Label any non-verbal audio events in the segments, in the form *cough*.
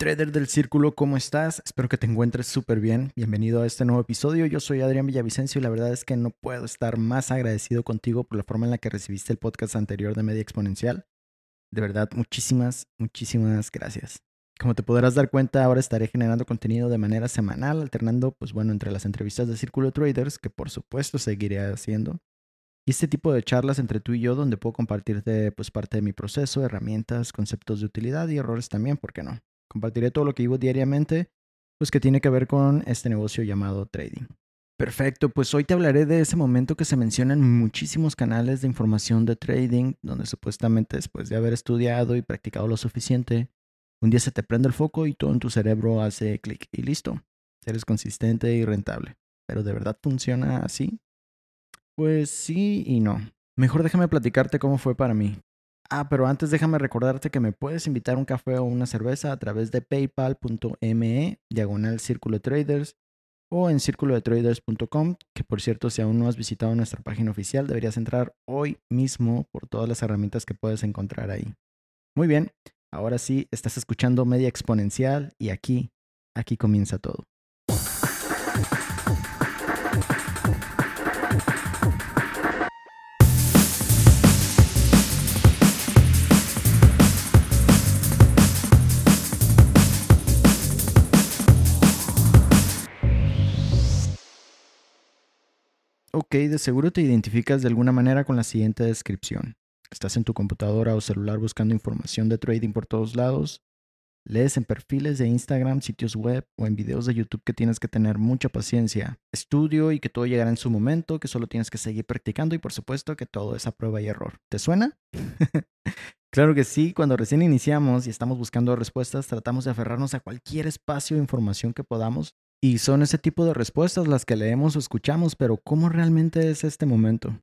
Trader del Círculo, ¿cómo estás? Espero que te encuentres súper bien. Bienvenido a este nuevo episodio. Yo soy Adrián Villavicencio y la verdad es que no puedo estar más agradecido contigo por la forma en la que recibiste el podcast anterior de Media Exponencial. De verdad, muchísimas, muchísimas gracias. Como te podrás dar cuenta, ahora estaré generando contenido de manera semanal, alternando, pues bueno, entre las entrevistas de Círculo Traders, que por supuesto seguiré haciendo, y este tipo de charlas entre tú y yo, donde puedo compartirte pues parte de mi proceso, herramientas, conceptos de utilidad y errores también, ¿por qué no? Compartiré todo lo que vivo diariamente, pues que tiene que ver con este negocio llamado trading. Perfecto, pues hoy te hablaré de ese momento que se menciona en muchísimos canales de información de trading, donde supuestamente después de haber estudiado y practicado lo suficiente, un día se te prende el foco y todo en tu cerebro hace clic y listo. Eres consistente y rentable. ¿Pero de verdad funciona así? Pues sí y no. Mejor déjame platicarte cómo fue para mí. Ah, pero antes déjame recordarte que me puedes invitar un café o una cerveza a través de paypal.me, diagonal Círculo Traders, o en círculodetraders.com, que por cierto, si aún no has visitado nuestra página oficial, deberías entrar hoy mismo por todas las herramientas que puedes encontrar ahí. Muy bien, ahora sí, estás escuchando Media Exponencial y aquí, aquí comienza todo. Ok, de seguro te identificas de alguna manera con la siguiente descripción. Estás en tu computadora o celular buscando información de trading por todos lados. Lees en perfiles de Instagram, sitios web o en videos de YouTube que tienes que tener mucha paciencia, estudio y que todo llegará en su momento, que solo tienes que seguir practicando y por supuesto que todo es a prueba y error. ¿Te suena? *laughs* claro que sí, cuando recién iniciamos y estamos buscando respuestas, tratamos de aferrarnos a cualquier espacio de información que podamos y son ese tipo de respuestas las que leemos o escuchamos, pero ¿cómo realmente es este momento?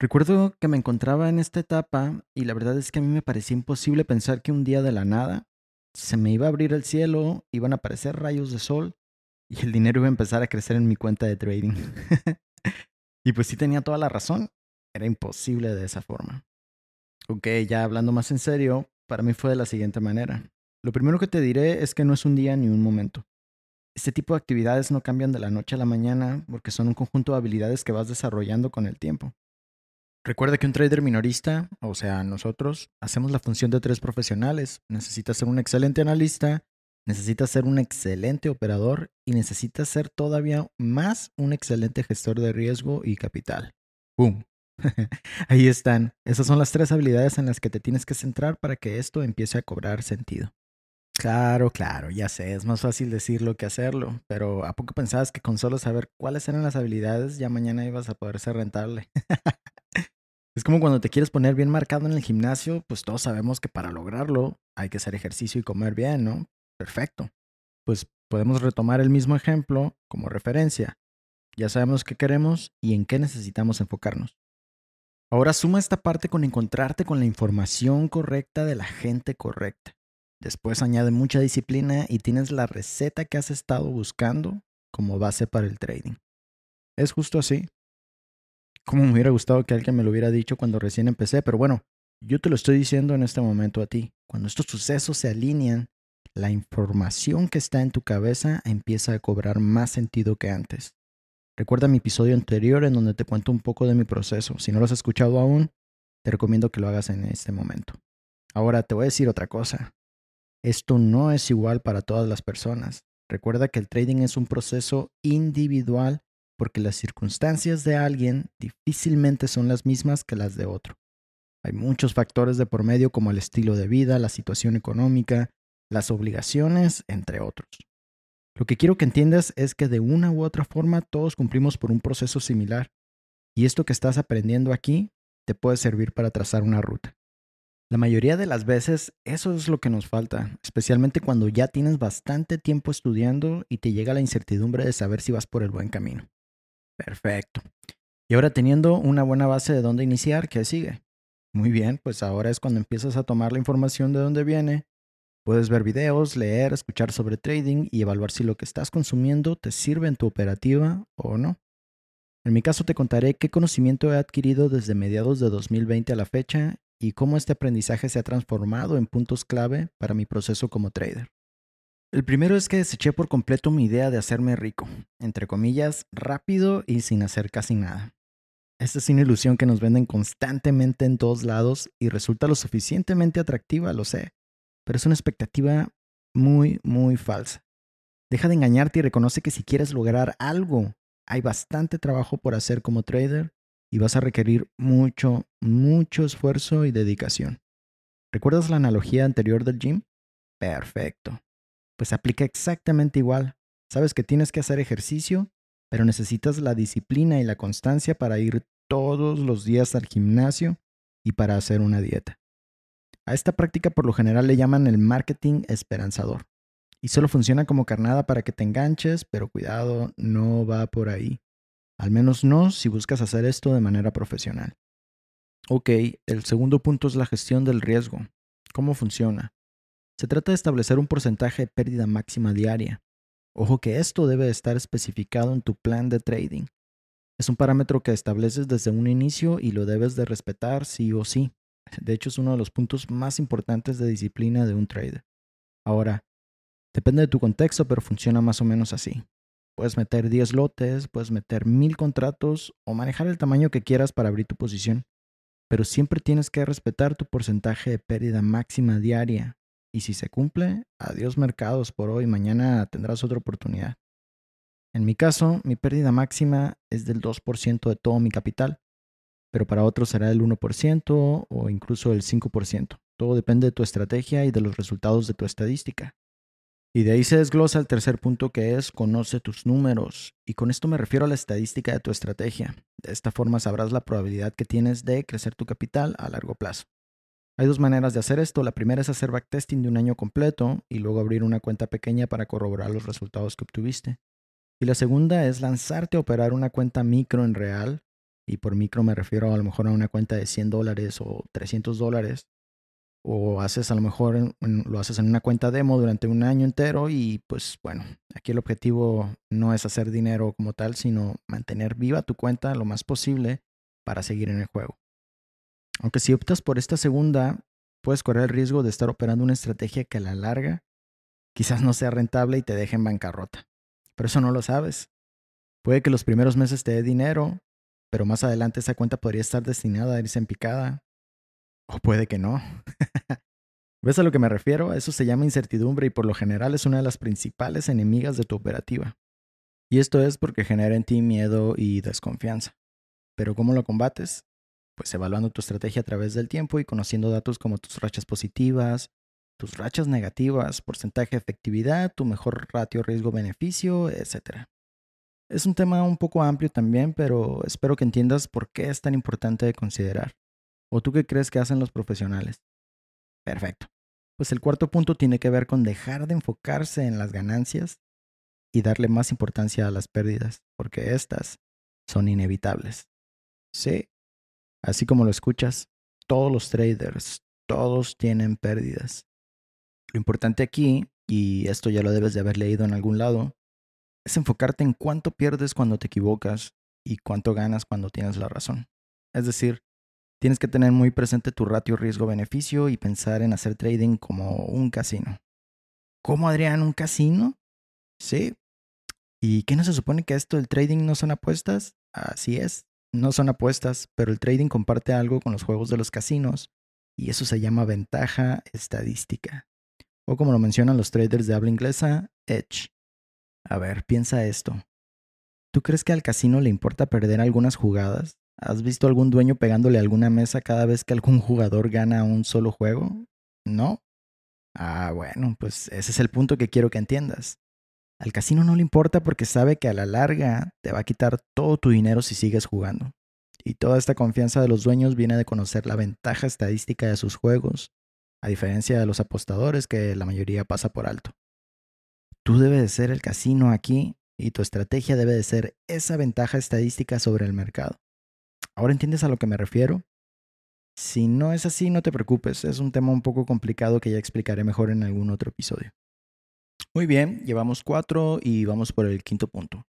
Recuerdo que me encontraba en esta etapa y la verdad es que a mí me parecía imposible pensar que un día de la nada se me iba a abrir el cielo, iban a aparecer rayos de sol y el dinero iba a empezar a crecer en mi cuenta de trading. *laughs* y pues sí tenía toda la razón, era imposible de esa forma. Ok, ya hablando más en serio, para mí fue de la siguiente manera. Lo primero que te diré es que no es un día ni un momento. Este tipo de actividades no cambian de la noche a la mañana porque son un conjunto de habilidades que vas desarrollando con el tiempo. Recuerda que un trader minorista, o sea, nosotros, hacemos la función de tres profesionales. Necesitas ser un excelente analista, necesitas ser un excelente operador y necesitas ser todavía más un excelente gestor de riesgo y capital. ¡Boom! *laughs* Ahí están. Esas son las tres habilidades en las que te tienes que centrar para que esto empiece a cobrar sentido. Claro, claro, ya sé, es más fácil decirlo que hacerlo, pero ¿a poco pensabas que con solo saber cuáles eran las habilidades ya mañana ibas a poder ser rentable? *laughs* es como cuando te quieres poner bien marcado en el gimnasio, pues todos sabemos que para lograrlo hay que hacer ejercicio y comer bien, ¿no? Perfecto. Pues podemos retomar el mismo ejemplo como referencia. Ya sabemos qué queremos y en qué necesitamos enfocarnos. Ahora suma esta parte con encontrarte con la información correcta de la gente correcta. Después añade mucha disciplina y tienes la receta que has estado buscando como base para el trading. Es justo así. Como me hubiera gustado que alguien me lo hubiera dicho cuando recién empecé, pero bueno, yo te lo estoy diciendo en este momento a ti. Cuando estos sucesos se alinean, la información que está en tu cabeza empieza a cobrar más sentido que antes. Recuerda mi episodio anterior en donde te cuento un poco de mi proceso. Si no lo has escuchado aún, te recomiendo que lo hagas en este momento. Ahora te voy a decir otra cosa. Esto no es igual para todas las personas. Recuerda que el trading es un proceso individual porque las circunstancias de alguien difícilmente son las mismas que las de otro. Hay muchos factores de por medio como el estilo de vida, la situación económica, las obligaciones, entre otros. Lo que quiero que entiendas es que de una u otra forma todos cumplimos por un proceso similar y esto que estás aprendiendo aquí te puede servir para trazar una ruta. La mayoría de las veces eso es lo que nos falta, especialmente cuando ya tienes bastante tiempo estudiando y te llega la incertidumbre de saber si vas por el buen camino. Perfecto. Y ahora teniendo una buena base de dónde iniciar, ¿qué sigue? Muy bien, pues ahora es cuando empiezas a tomar la información de dónde viene. Puedes ver videos, leer, escuchar sobre trading y evaluar si lo que estás consumiendo te sirve en tu operativa o no. En mi caso te contaré qué conocimiento he adquirido desde mediados de 2020 a la fecha y cómo este aprendizaje se ha transformado en puntos clave para mi proceso como trader. El primero es que deseché por completo mi idea de hacerme rico, entre comillas, rápido y sin hacer casi nada. Esta es una ilusión que nos venden constantemente en todos lados y resulta lo suficientemente atractiva, lo sé, pero es una expectativa muy, muy falsa. Deja de engañarte y reconoce que si quieres lograr algo, hay bastante trabajo por hacer como trader y vas a requerir mucho, mucho esfuerzo y dedicación. ¿Recuerdas la analogía anterior del gym? Perfecto pues aplica exactamente igual. Sabes que tienes que hacer ejercicio, pero necesitas la disciplina y la constancia para ir todos los días al gimnasio y para hacer una dieta. A esta práctica por lo general le llaman el marketing esperanzador. Y solo funciona como carnada para que te enganches, pero cuidado, no va por ahí. Al menos no si buscas hacer esto de manera profesional. Ok, el segundo punto es la gestión del riesgo. ¿Cómo funciona? Se trata de establecer un porcentaje de pérdida máxima diaria. Ojo que esto debe estar especificado en tu plan de trading. Es un parámetro que estableces desde un inicio y lo debes de respetar sí o sí. De hecho, es uno de los puntos más importantes de disciplina de un trader. Ahora, depende de tu contexto, pero funciona más o menos así. Puedes meter 10 lotes, puedes meter 1000 contratos o manejar el tamaño que quieras para abrir tu posición. Pero siempre tienes que respetar tu porcentaje de pérdida máxima diaria y si se cumple, adiós mercados por hoy, mañana tendrás otra oportunidad. En mi caso, mi pérdida máxima es del 2% de todo mi capital, pero para otros será del 1% o incluso el 5%. Todo depende de tu estrategia y de los resultados de tu estadística. Y de ahí se desglosa el tercer punto que es conoce tus números. Y con esto me refiero a la estadística de tu estrategia. De esta forma sabrás la probabilidad que tienes de crecer tu capital a largo plazo. Hay dos maneras de hacer esto. La primera es hacer backtesting de un año completo y luego abrir una cuenta pequeña para corroborar los resultados que obtuviste. Y la segunda es lanzarte a operar una cuenta micro en real. Y por micro me refiero a lo mejor a una cuenta de 100 dólares o 300 dólares. O haces a lo mejor lo haces en una cuenta demo durante un año entero y pues bueno, aquí el objetivo no es hacer dinero como tal, sino mantener viva tu cuenta lo más posible para seguir en el juego. Aunque si optas por esta segunda, puedes correr el riesgo de estar operando una estrategia que a la larga quizás no sea rentable y te deje en bancarrota. Pero eso no lo sabes. Puede que los primeros meses te dé dinero, pero más adelante esa cuenta podría estar destinada a irse en picada. O puede que no. *laughs* ¿Ves a lo que me refiero? Eso se llama incertidumbre y por lo general es una de las principales enemigas de tu operativa. Y esto es porque genera en ti miedo y desconfianza. Pero ¿cómo lo combates? pues evaluando tu estrategia a través del tiempo y conociendo datos como tus rachas positivas, tus rachas negativas, porcentaje de efectividad, tu mejor ratio riesgo-beneficio, etc. Es un tema un poco amplio también, pero espero que entiendas por qué es tan importante de considerar. ¿O tú qué crees que hacen los profesionales? Perfecto. Pues el cuarto punto tiene que ver con dejar de enfocarse en las ganancias y darle más importancia a las pérdidas, porque estas son inevitables. Sí, Así como lo escuchas, todos los traders, todos tienen pérdidas. Lo importante aquí, y esto ya lo debes de haber leído en algún lado, es enfocarte en cuánto pierdes cuando te equivocas y cuánto ganas cuando tienes la razón. Es decir, tienes que tener muy presente tu ratio riesgo-beneficio y pensar en hacer trading como un casino. ¿Cómo, Adrián, un casino? Sí. ¿Y qué no se supone que esto del trading no son apuestas? Así es, no son apuestas, pero el trading comparte algo con los juegos de los casinos y eso se llama ventaja estadística. O como lo mencionan los traders de habla inglesa, edge. A ver, piensa esto. ¿Tú crees que al casino le importa perder algunas jugadas? ¿Has visto algún dueño pegándole alguna mesa cada vez que algún jugador gana un solo juego? ¿No? Ah, bueno, pues ese es el punto que quiero que entiendas. Al casino no le importa porque sabe que a la larga te va a quitar todo tu dinero si sigues jugando. Y toda esta confianza de los dueños viene de conocer la ventaja estadística de sus juegos, a diferencia de los apostadores que la mayoría pasa por alto. Tú debes de ser el casino aquí y tu estrategia debe de ser esa ventaja estadística sobre el mercado. ¿Ahora entiendes a lo que me refiero? Si no es así, no te preocupes, es un tema un poco complicado que ya explicaré mejor en algún otro episodio. Muy bien, llevamos cuatro y vamos por el quinto punto.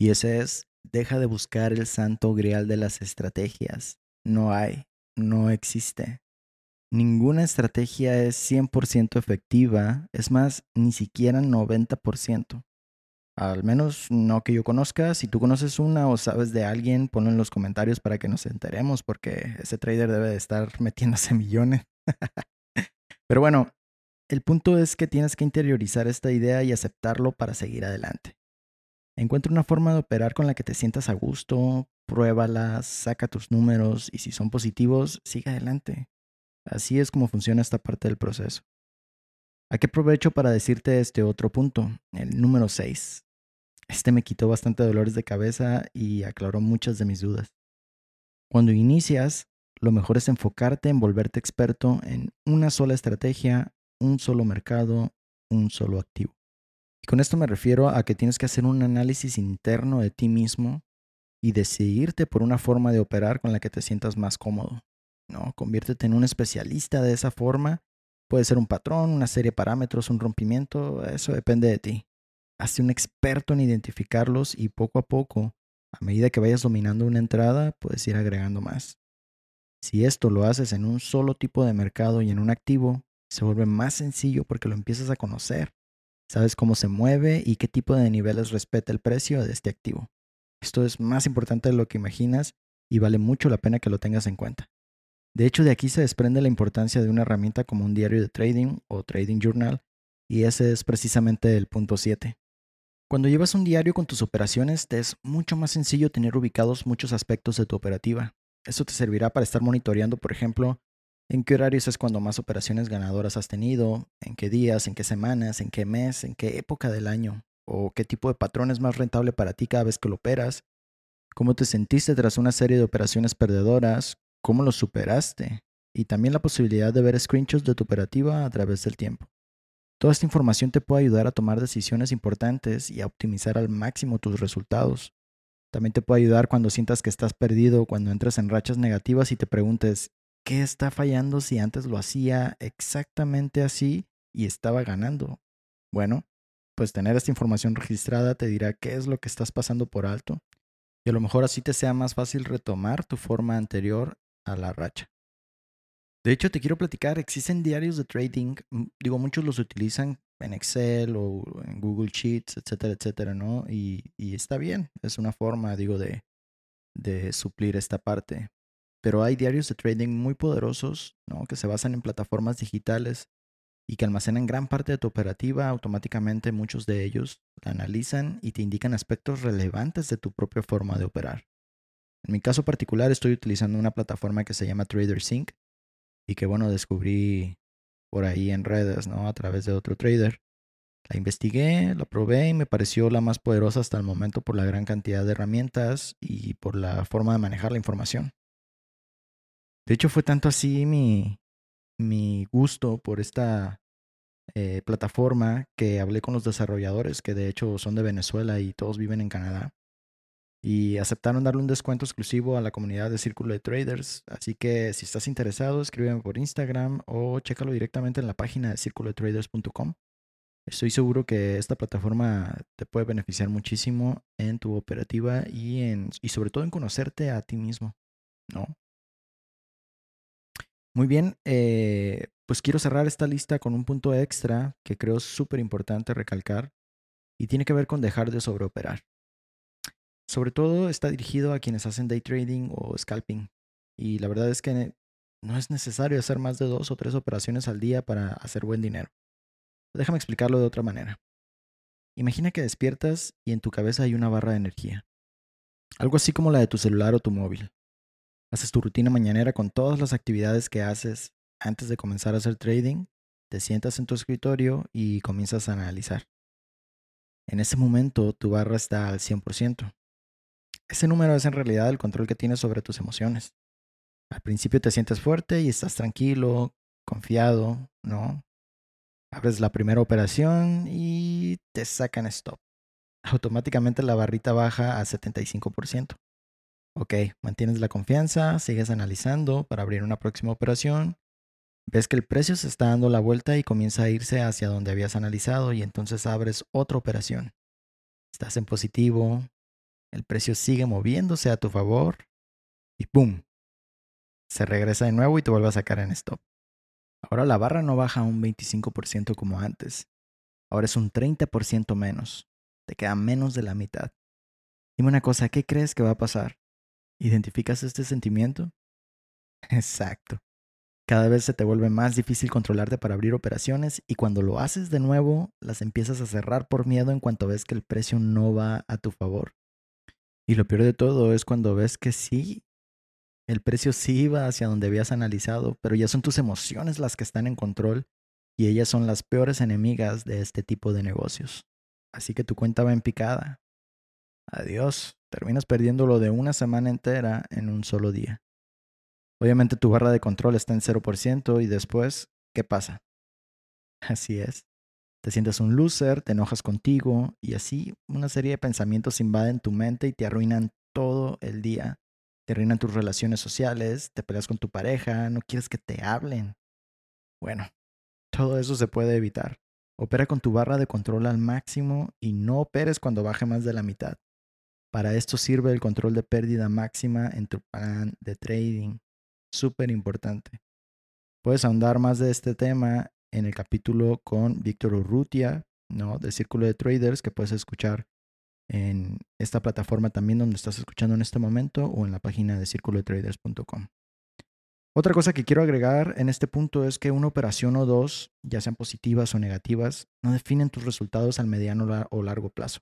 Y ese es, deja de buscar el santo grial de las estrategias. No hay, no existe. Ninguna estrategia es 100% efectiva, es más, ni siquiera 90%. Al menos no que yo conozca. Si tú conoces una o sabes de alguien, ponlo en los comentarios para que nos enteremos, porque ese trader debe de estar *laughs* metiéndose millones. Pero bueno, el punto es que tienes que interiorizar esta idea y aceptarlo para seguir adelante. Encuentra una forma de operar con la que te sientas a gusto, pruébala, saca tus números y si son positivos, sigue adelante. Así es como funciona esta parte del proceso. Aquí aprovecho para decirte este otro punto, el número 6. Este me quitó bastante dolores de cabeza y aclaró muchas de mis dudas. Cuando inicias, lo mejor es enfocarte en volverte experto en una sola estrategia, un solo mercado, un solo activo. Y con esto me refiero a que tienes que hacer un análisis interno de ti mismo y decidirte por una forma de operar con la que te sientas más cómodo. ¿no? Conviértete en un especialista de esa forma. Puede ser un patrón, una serie de parámetros, un rompimiento, eso depende de ti. Hazte un experto en identificarlos y poco a poco, a medida que vayas dominando una entrada, puedes ir agregando más. Si esto lo haces en un solo tipo de mercado y en un activo, se vuelve más sencillo porque lo empiezas a conocer sabes cómo se mueve y qué tipo de niveles respeta el precio de este activo. Esto es más importante de lo que imaginas y vale mucho la pena que lo tengas en cuenta. De hecho, de aquí se desprende la importancia de una herramienta como un diario de trading o trading journal, y ese es precisamente el punto 7. Cuando llevas un diario con tus operaciones, te es mucho más sencillo tener ubicados muchos aspectos de tu operativa. Eso te servirá para estar monitoreando, por ejemplo, en qué horarios es cuando más operaciones ganadoras has tenido, en qué días, en qué semanas, en qué mes, en qué época del año, o qué tipo de patrón es más rentable para ti cada vez que lo operas, cómo te sentiste tras una serie de operaciones perdedoras, cómo lo superaste, y también la posibilidad de ver screenshots de tu operativa a través del tiempo. Toda esta información te puede ayudar a tomar decisiones importantes y a optimizar al máximo tus resultados. También te puede ayudar cuando sientas que estás perdido, cuando entras en rachas negativas y te preguntes, ¿qué está fallando si antes lo hacía exactamente así y estaba ganando? Bueno, pues tener esta información registrada te dirá qué es lo que estás pasando por alto y a lo mejor así te sea más fácil retomar tu forma anterior a la racha. De hecho, te quiero platicar, existen diarios de trading, mm, digo, muchos los utilizan en Excel o en Google Sheets, etcétera, etcétera, ¿no? Y, está bien, es una forma, digo, de, de suplir esta parte pero hay diarios de trading muy poderosos ¿no? que se basan en plataformas digitales y que almacenan gran parte de tu operativa automáticamente. Muchos de ellos la analizan y te indican aspectos relevantes de tu propia forma de operar. En mi caso particular estoy utilizando una plataforma que se llama TraderSync y que bueno, descubrí por ahí en redes, ¿no? A través de otro trader. La investigué, la probé y me pareció la más poderosa hasta el momento por la gran cantidad de herramientas y por la forma de manejar la información. De hecho, fue tanto así mi, gusto por esta eh, plataforma que hablé con los desarrolladores, que de hecho son de Venezuela y todos viven en Canadá. Y aceptaron darle un descuento exclusivo a la comunidad de Círculo de Traders. Así que si estás interesado, escríbeme por Instagram o chécalo directamente en la página de circulotraders.com. Estoy seguro que esta plataforma te puede beneficiar muchísimo en tu operativa y, en, y sobre todo en conocerte a ti mismo, ¿no? Muy bien, eh, pues quiero cerrar esta lista con un punto extra que creo súper importante recalcar y tiene que ver con dejar de sobreoperar. Sobre todo está dirigido a quienes hacen day trading o scalping y la verdad es que no es necesario hacer más de dos o tres operaciones al día para hacer buen dinero. Déjame explicarlo de otra manera. Imagina que despiertas y en tu cabeza hay una barra de energía. Algo así como la de tu celular o tu móvil. Haces tu rutina mañanera con todas las actividades que haces antes de comenzar a hacer trading, te sientas en tu escritorio y comienzas a analizar. En ese momento tu barra está al 100%. Ese número es en realidad el control que tienes sobre tus emociones. Al principio te sientes fuerte y estás tranquilo, confiado, ¿no? Abres la primera operación y te sacan stop. Automáticamente la barrita baja a 75%. Ok, mantienes la confianza, sigues analizando para abrir una próxima operación. Ves que el precio se está dando la vuelta y comienza a irse hacia donde habías analizado y entonces abres otra operación. Estás en positivo, el precio sigue moviéndose a tu favor y ¡pum! Se regresa de nuevo y te vuelve a sacar en stop. Ahora la barra no baja un 25% como antes. Ahora es un 30% menos. Te queda menos de la mitad. Dime una cosa, ¿qué crees que va a pasar? ¿Identificas este sentimiento? *laughs* Exacto. Cada vez se te vuelve más difícil controlarte para abrir operaciones y cuando lo haces de nuevo, las empiezas a cerrar por miedo en cuanto ves que el precio no va a tu favor. Y lo peor de todo es cuando ves que sí, el precio sí va hacia donde habías analizado, pero ya son tus emociones las que están en control y ellas son las peores enemigas de este tipo de negocios. Así que tu cuenta va en picada. Adiós, terminas perdiéndolo de una semana entera en un solo día. Obviamente tu barra de control está en 0% y después, ¿qué pasa? *laughs* Así es. Te sientes un loser, te enojas contigo y así una serie de pensamientos invaden tu mente y te arruinan todo el día. Te arruinan tus relaciones sociales, te peleas con tu pareja, no quieres que te hablen. Bueno, todo eso se puede evitar. Opera con tu barra de control al máximo y no operes cuando baje más de la mitad. Para esto sirve el control de pérdida máxima en tu plan de trading súper importante. Puedes ahondar más de este tema en el capítulo con Víctor Urrutia, ¿no? De Círculo de Traders, que puedes escuchar en esta plataforma también donde estás escuchando en este momento o en la página de círculotraders.com. Otra cosa que quiero agregar en este punto es que una operación o dos, ya sean positivas o negativas, no definen tus resultados al mediano o largo plazo.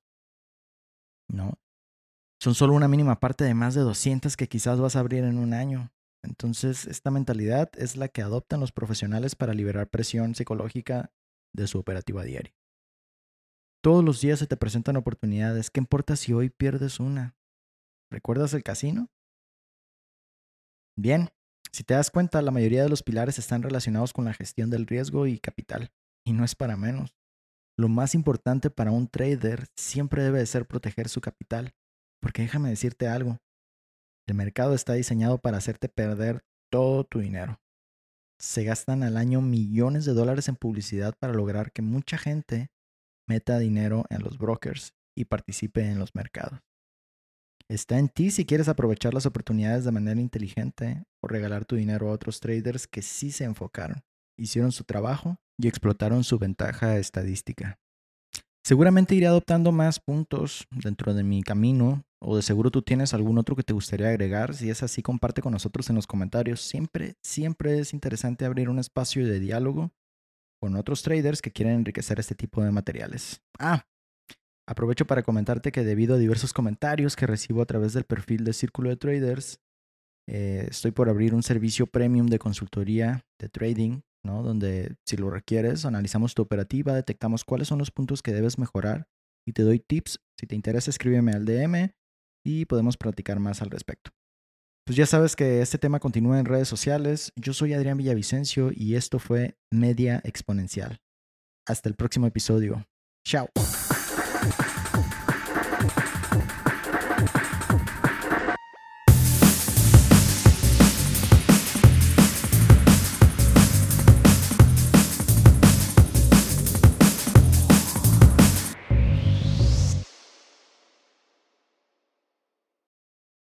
¿No? Son solo una mínima parte de más de 200 que quizás vas a abrir en un año. Entonces, esta mentalidad es la que adoptan los profesionales para liberar presión psicológica de su operativa diaria. Todos los días se te presentan oportunidades. ¿Qué importa si hoy pierdes una? ¿Recuerdas el casino? Bien, si te das cuenta, la mayoría de los pilares están relacionados con la gestión del riesgo y capital, y no es para menos. Lo más importante para un trader siempre debe ser proteger su capital, porque déjame decirte algo, el mercado está diseñado para hacerte perder todo tu dinero. Se gastan al año millones de dólares en publicidad para lograr que mucha gente meta dinero en los brokers y participe en los mercados. Está en ti si quieres aprovechar las oportunidades de manera inteligente o regalar tu dinero a otros traders que sí se enfocaron, hicieron su trabajo y explotaron su ventaja estadística. Seguramente iré adoptando más puntos dentro de mi camino o de seguro tú tienes algún otro que te gustaría agregar. Si es así, comparte con nosotros en los comentarios. Siempre, siempre es interesante abrir un espacio de diálogo con otros traders que quieren enriquecer este tipo de materiales. Ah, aprovecho para comentarte que debido a diversos comentarios que recibo a través del perfil de Círculo de Traders, eh, estoy por abrir un servicio premium de consultoría de trading, ¿no? Donde si lo requieres, analizamos tu operativa, detectamos cuáles son los puntos que debes mejorar y te doy tips. Si te interesa, escríbeme al DM y podemos platicar más al respecto. Pues ya sabes que este tema continúa en redes sociales. Yo soy Adrián Villavicencio y esto fue Media Exponencial. Hasta el próximo episodio. Chao.